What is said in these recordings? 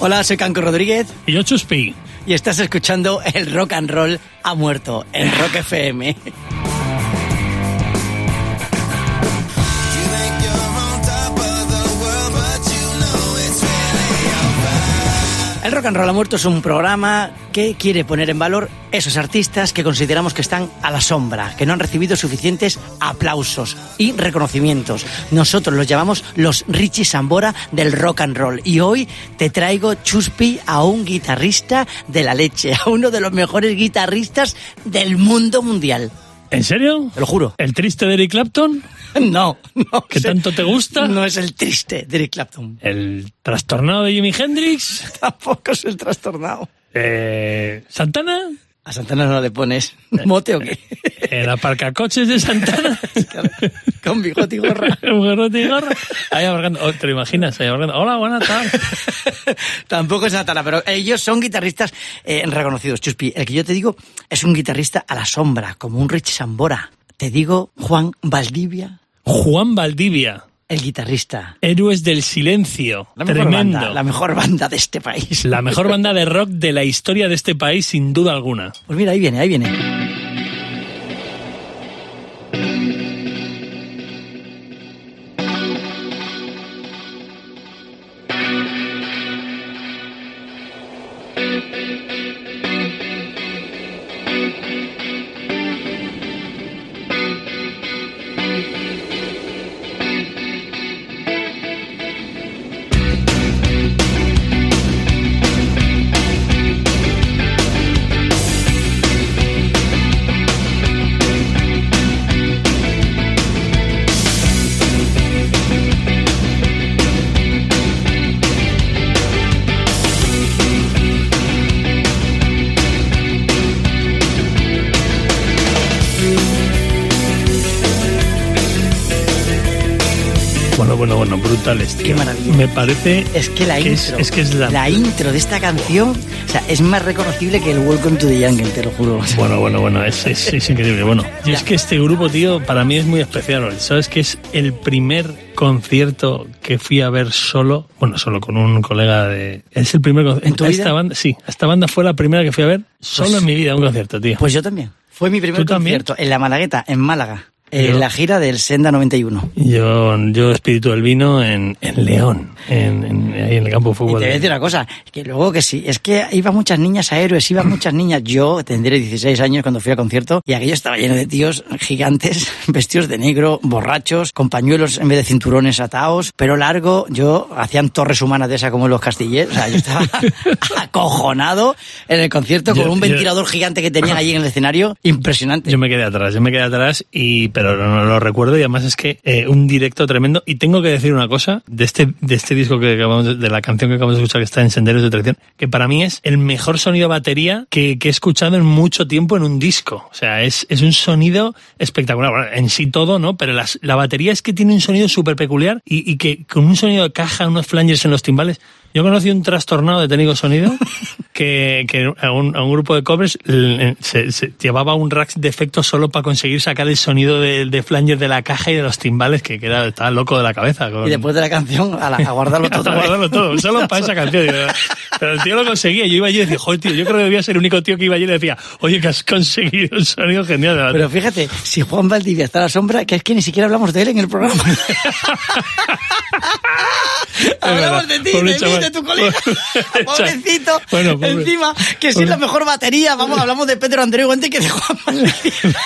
Hola, soy Canco Rodríguez Y yo Chuspi. y estás escuchando el rock and roll ha muerto en Rock FM. El Rock and Roll ha muerto es un programa que quiere poner en valor esos artistas que consideramos que están a la sombra, que no han recibido suficientes aplausos y reconocimientos. Nosotros los llamamos los Richie Sambora del rock and roll. Y hoy te traigo Chuspi a un guitarrista de la leche, a uno de los mejores guitarristas del mundo mundial. ¿En serio? Te lo juro. ¿El triste de Eric Clapton? No, no. ¿Que sé. tanto te gusta? No es el triste de Eric Clapton. ¿El trastornado de Jimi Hendrix? Tampoco es el trastornado. Eh, ¿Santana? A Santana no le pones mote o qué. ¿El aparcacoches de Santana? Con bigote y gorra. Un gorrote y gorra. Ahí abarcando. Oh, ¿Te lo imaginas? Ahí abarcando. Hola, buenas tardes. Tampoco es Santana, pero ellos son guitarristas eh, reconocidos. Chuspi, el que yo te digo es un guitarrista a la sombra, como un Rich Sambora. Te digo Juan Valdivia, Juan Valdivia. El guitarrista. Héroes del silencio. La mejor, Tremendo. banda, la mejor banda de este país. La mejor banda de rock de la historia de este país, sin duda alguna. Pues mira, ahí viene, ahí viene. Bueno, bueno, brutales, tío. Qué maravilla. Me parece Es que la que es- intro, es que es la- intro de esta canción, o sea, es más reconocible que el Welcome to the Jungle, te lo juro. Bueno, bueno, bueno, es, es, es increíble. Bueno, y es que este grupo, tío, para mí es muy especial. ¿Sabes que es el primer concierto que fui a ver solo? Bueno, solo con un colega de... Es el primer concierto. ¿En tu esta vida? banda, sí, esta banda fue la primera que fui a ver solo Pues- en mi vida, un concierto, tío. Pues yo también. Fue mi primer ¿Tú también? concierto en la Malagueta, en Málaga, en Yo- la gira del Senda 91. Yo, yo Espíritu del Vino en, en León, en, en- ahí en el campo de Y te fútbol. voy a decir una cosa, que luego que sí, es que iban muchas niñas a héroes, iban muchas niñas. Yo tendré 16 años cuando fui al concierto y aquello estaba lleno de tíos gigantes, vestidos de negro, borrachos, con pañuelos en vez de cinturones atados, pero largo. Yo hacían torres humanas de esa como en los castilleros. O sea, yo estaba acojonado en el concierto con Yo- un yo- ventilador gigante que tenían allí en el escenario. Impresionante. Yo me quedé atrás, yo me quedé atrás y pero no, lo recuerdo y además es que eh, un directo tremendo. Y tengo que decir una cosa de este de este disco que acabamos de, de la canción que acabamos de escuchar que está en Senderos de Traición que para mí es el mejor sonido batería que, he escuchado en mucho tiempo en un disco, o sea es, es un sonido espectacular, bueno, en sí todo no, pero la batería es que tiene un sonido súper peculiar y, y que con un sonido de caja, unos flangers en los timbales yo conocí un trastornado de técnico sonido que, que a, un, a un grupo de covers se, se llevaba un rack de efectos solo para conseguir sacar el sonido de, de flanger de la caja y de los timbales que, que era, estaba loco de la cabeza. con- Y después de la canción, a, la- a guardarlo todo. a guardarlo todo, solo para esa canción. Pero el tío lo conseguía. Yo iba allí y decía, joder, tío, yo creo que debía ser el único tío que iba allí y le decía, oye, que has conseguido un sonido genial. Pero fíjate, si Juan Valdivia está a la sombra, que es que ni siquiera hablamos de él en el programa. hablamos de ti, de mí. De tu colega. Pobrecito. Bueno, pobre. Encima, que si es la mejor batería, vamos, hablamos de Pedro Andreu antes que de Juan Valdivia.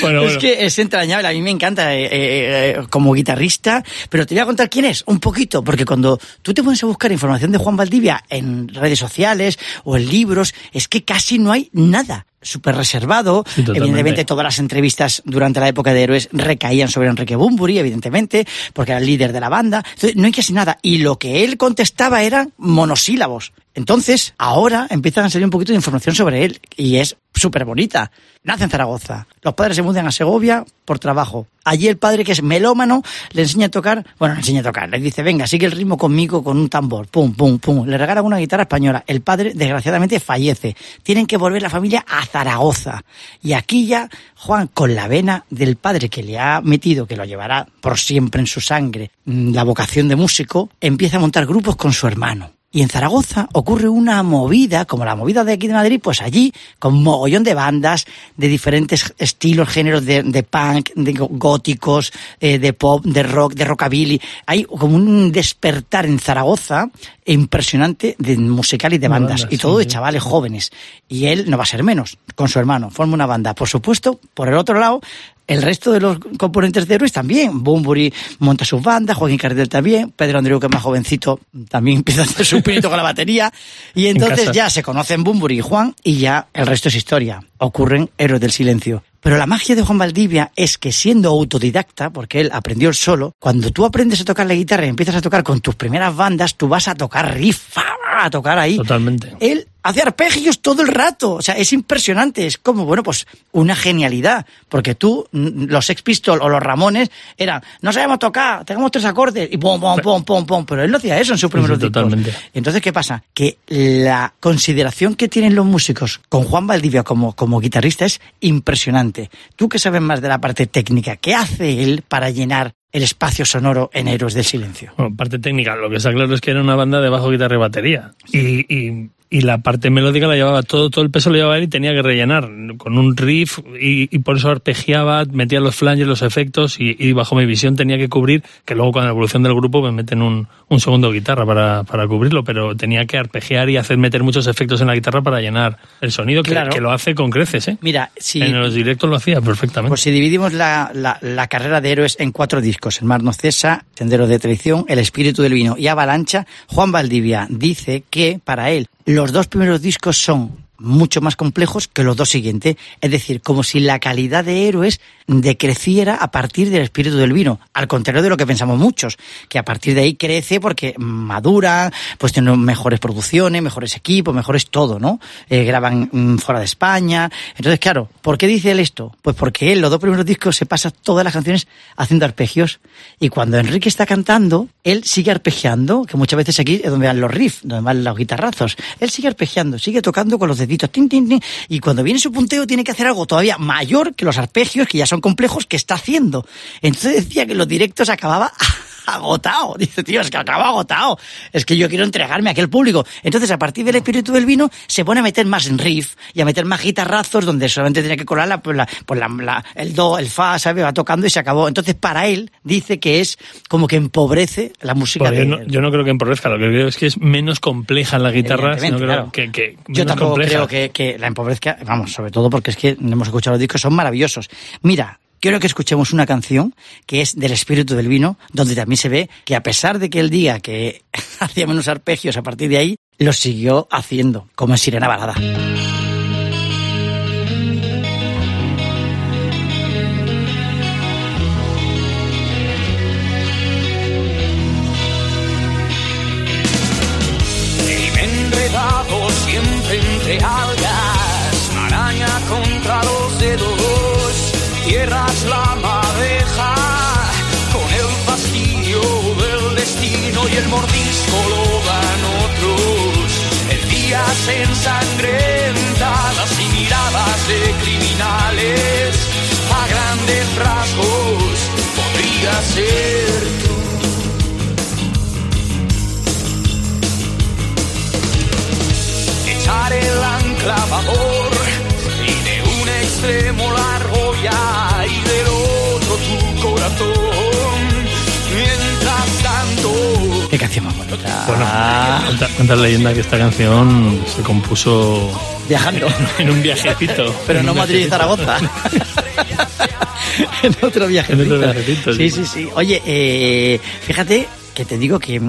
Bueno, Es bueno. que es entrañable, a mí me encanta eh, eh, eh, como guitarrista, pero te voy a contar quién es, un poquito, porque cuando tú te pones a buscar información de Juan Valdivia en redes sociales o en libros, es que casi no hay nada. Súper reservado. Sí, evidentemente, todas las entrevistas durante la época de Héroes recaían sobre Enrique Bumburi, evidentemente, porque era el líder de la banda. Entonces, no hay casi nada. Y lo que él contestaba eran monosílabos. Entonces, ahora empiezan a salir un poquito de información sobre él y es súper bonita. Nace en Zaragoza. Los padres se mudan a Segovia por trabajo. Allí el padre, que es melómano, le enseña a tocar, bueno, le enseña a tocar, le dice, venga, sigue el ritmo conmigo con un tambor, pum, pum, pum. Le regalan una guitarra española. El padre, desgraciadamente, fallece. Tienen que volver la familia a Zaragoza. Y aquí ya, Juan, con la vena del padre que le ha metido, que lo llevará por siempre en su sangre, mm, la vocación de músico, empieza a montar grupos con su hermano. Y en Zaragoza ocurre una movida, como la movida de aquí de Madrid, pues allí, con mogollón de bandas de diferentes estilos, géneros de, de punk, de góticos, eh, de pop, de rock, de rockabilly. Hay como un despertar en Zaragoza impresionante de musical y de bandas. y todo sí, de chavales jóvenes. Y él no va a ser menos, con su hermano. Forma una banda. Por supuesto, por el otro lado, el resto de los componentes de Héroes también. Bumburi monta sus bandas, Joaquín Cardel también, Pedro Andreu, que es más jovencito, también empieza a hacer su pinito con la batería. Y entonces ya se conocen Bumburi y Juan y ya el resto es historia. Ocurren Héroes del Silencio. Pero la magia de Juan Valdivia es que siendo autodidacta, porque él aprendió el solo, cuando tú aprendes a tocar la guitarra y empiezas a tocar con tus primeras bandas, tú vas a tocar riff, a tocar ahí. Totalmente. Él hace arpegios todo el rato. O sea, es impresionante. Es como, bueno, pues una genialidad. Porque tú, los Sex Pistols o los Ramones eran, no sabemos tocar, tengamos tres acordes y pum, pum, pum, pum, pum. Pero él no hacía eso en sus primeros sí, discos. totalmente. Entonces, ¿qué pasa? Que la consideración que tienen los músicos con Juan Valdivia como, como guitarrista es impresionante. Tú que sabes más de la parte técnica, ¿qué hace él para llenar el espacio sonoro en Héroes del Silencio? Bueno, parte técnica, lo que está claro es que era una banda de bajo, guitarra y batería. Y, y, y la parte melódica la llevaba todo, todo el peso lo llevaba él y tenía que rellenar con un riff y, y por eso arpegiaba, metía los flanges, los efectos y, y bajo mi visión tenía que cubrir, que luego con la evolución del grupo me meten un, un segundo guitarra para, para cubrirlo, pero tenía que arpegiar y hacer meter muchos efectos en la guitarra para llenar el sonido, que, Claro. que lo hace con creces, ¿eh? Mira, si, En los directos lo hacía perfectamente. Pues si dividimos la, la- la carrera de héroes en cuatro discos, El mar no cesa, Sendero de traición, El espíritu del vino y Avalancha, Juan Valdivia dice que para él los dos primeros discos son mucho más complejos que los dos siguientes. Es decir, como si la calidad de héroes decreciera a partir del espíritu del vino. Al contrario de lo que pensamos muchos, que a partir de ahí crece porque madura, pues tienen mejores producciones, mejores equipos, mejores todo, ¿no? Eh, graban mm, fuera de España. Entonces, claro, ¿por qué dice él esto? Pues porque él, los dos primeros discos, se pasa todas las canciones haciendo arpegios. Y cuando Enrique está cantando, él sigue arpegiando, que muchas veces aquí es donde van los riffs, donde van los guitarrazos. Él sigue arpegiando, sigue tocando con los y cuando viene su punteo tiene que hacer algo todavía mayor que los arpegios, que ya son complejos, que está haciendo. Entonces decía que los directos acababa agotado. Dice, tío, es que acaba agotado. Es que yo quiero entregarme a aquel público. Entonces, a partir del espíritu del vino, se pone a meter más en riff y a meter más guitarrazos donde solamente tenía que colar la, pues la, pues la- la- el do, el fa, ¿sabes? Va tocando y se acabó. Entonces, para él, dice que es como que empobrece la música de... yo, no, yo no creo que empobrezca, lo que creo es que es menos compleja la guitarra, sino claro. que, que Yo tampoco compleja. creo que, que la empobrezca, vamos, sobre todo porque es que hemos escuchado los discos, son maravillosos. Mira, quiero que escuchemos una canción que es del espíritu del vino, donde también se ve que a pesar de que él diga que hacía menos arpegios a partir de ahí, lo siguió haciendo, como en Sirena Balada. Mordisco lo dan otros. El día se ensangrentadas y miradas de criminales, a grandes rasgos podría ser tú. echar el anclavador Qué canción más bonita. Bueno, cuenta, cuenta la leyenda que esta canción se compuso viajando. en un viajecito. Pero no Madrid y. Zaragoza. en otro viajecito. En otro viajecito, Sí, sí. sí, sí. Oye, eh, fíjate que te digo que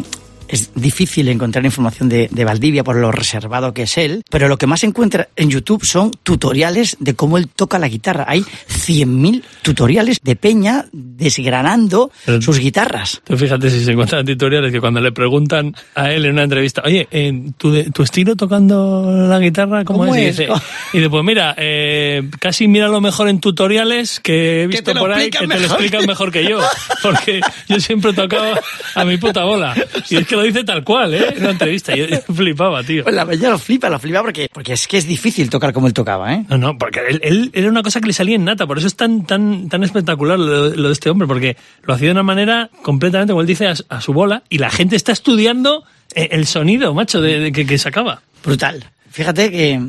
es difícil encontrar información de, de Valdivia por lo reservado que es él, pero lo que más se encuentra en YouTube son tutoriales de cómo él toca la guitarra. Hay 100.000 tutoriales de Peña desgranando Pero- sus guitarras. Tú fíjate si se encuentran tutoriales que cuando le preguntan a él en una entrevista, oye, eh, ¿tu, de- tu estilo tocando la guitarra cómo, ¿Cómo es? es? Y dice, y dice, pues mira, eh, casi mira lo mejor en tutoriales que he visto por ahí que te lo explican mejor que yo, porque yo siempre he tocado a mi puta bola. Y es que lo dice tal cual, ¿eh? En una entrevista. Yo, flipaba, tío. Pues la Peña lo flipa, lo flipa porque, porque es que es difícil tocar como él tocaba, ¿eh? No, no, porque él, él- era una cosa que le salía en nata, por eso es tan tan tan espectacular lo, lo de este hombre, porque lo hacía de una manera completamente, como él dice, a, a su bola, y la gente está estudiando eh, el sonido, macho, de, de que, que sacaba. Brutal. Fíjate que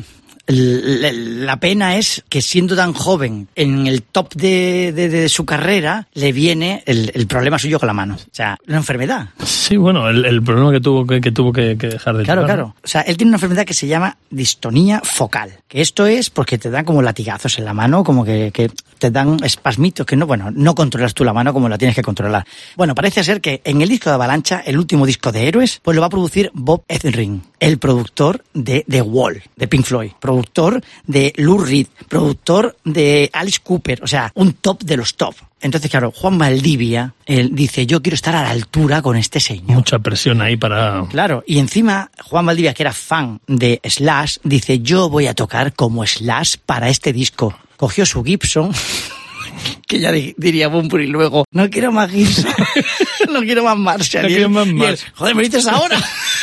la pena es que siendo tan joven en el top de, de- de su carrera le viene el, el problema suyo con la mano. O sea, una enfermedad. Sí, bueno, el, el problema que tuvo que, que tuvo que, que dejar de Claro, claro. O sea, él tiene una enfermedad que se llama distonía focal. Que esto es porque te dan como latigazos en la mano, como que, que te dan espasmitos, que no, bueno, no controlas tú la mano como la tienes que controlar. Bueno, parece ser que en el disco de Avalancha, el último disco de Héroes, pues lo va a producir Bob Ezrin, el productor de The Wall, de Pink Floyd, productor de Lou Reed, productor de Alice Cooper, o sea, un top de los top. Entonces, claro, Juan Valdivia, él dice, yo quiero estar a la altura con este señor. Mucha presión ahí para... Claro, y encima Juan Valdivia, que era fan de Slash, dice, yo voy a tocar como Slash para este disco. Cogió su Gibson, que ya di- diría Bumpur y luego, no quiero más Gibson, no quiero más Marshall. No quiero más Marshall. Joder, me dices ahora,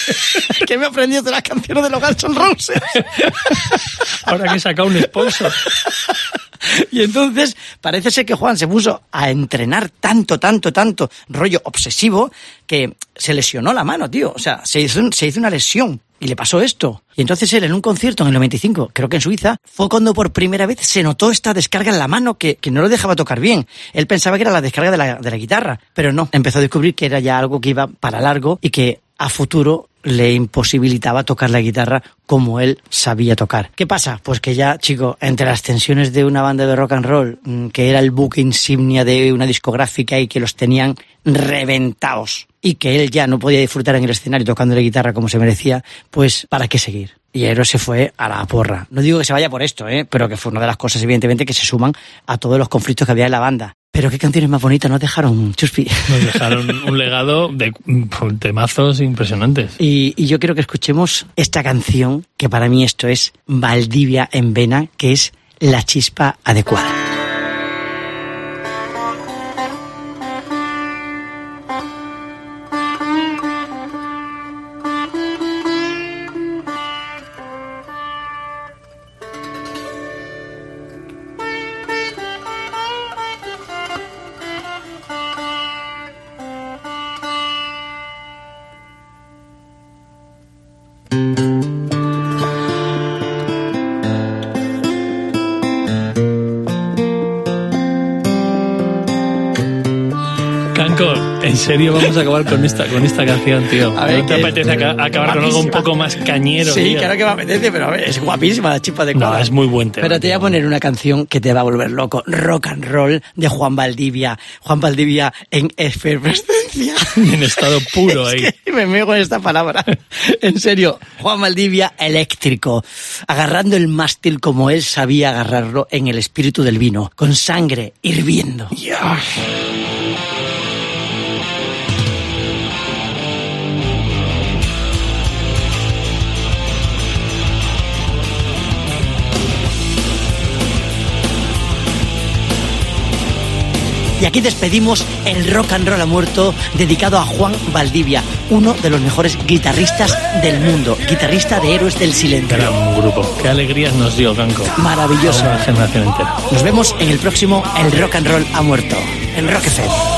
que me he aprendido de las canciones de los Guns N' Roses. Ahora que saca un sponsor. Y entonces parece ser que Juan se puso a entrenar tanto, tanto, tanto, rollo obsesivo, que se lesionó la mano, tío. O sea, se hizo, se hizo una lesión y le pasó esto. Y entonces él en un concierto en el 95, creo que en Suiza, fue cuando por primera vez se notó esta descarga en la mano que, que no lo dejaba tocar bien. Él pensaba que era la descarga de la, de la guitarra, pero no. Empezó a descubrir que era ya algo que iba para largo y que a futuro le imposibilitaba tocar la guitarra como él sabía tocar. ¿Qué pasa? Pues que ya, chico, entre las tensiones de una banda de rock and roll, mm, que era el buque insignia de una discográfica y que los tenían reventados, y que él ya no podía disfrutar en el escenario tocando la guitarra como se merecía, pues ¿para qué seguir? Y Eros se fue a la porra. No digo que se vaya por esto, ¿eh? pero que fue una de las cosas, evidentemente, que se suman a todos los conflictos que había en la banda. Pero qué canciones más bonitas nos dejaron, Chuspi. Nos dejaron un legado de temazos impresionantes. Y, y yo quiero que escuchemos esta canción, que para mí esto es Valdivia en Vena, que es la chispa adecuada. Canco, en serio vamos a acabar con esta, con esta canción, tío. A ver, ¿No te apetece aca- acabar con algo un guapísima. poco más cañero? Sí, tío? claro que me apetece, pero a ver, es guapísima la chispa adecuada. No, es muy buen tema, Pero te voy a poner una canción que te va a volver loco. Rock and roll de Juan Valdivia. Juan Valdivia en efervescencia. En estado puro Es ahí. que me mego en esta palabra. En serio, Juan Valdivia eléctrico, agarrando el mástil como él sabía agarrarlo en el espíritu del vino, con sangre hirviendo. Y aquí despedimos el rock and roll ha muerto dedicado a Juan Valdivia, uno de los mejores guitarristas del mundo, guitarrista de Héroes del Silencio. Gran grupo. Qué alegrías nos dio, Canco. Maravilloso. A una generación entera. Nos vemos en el próximo El Rock and Roll ha muerto, en Rock FM.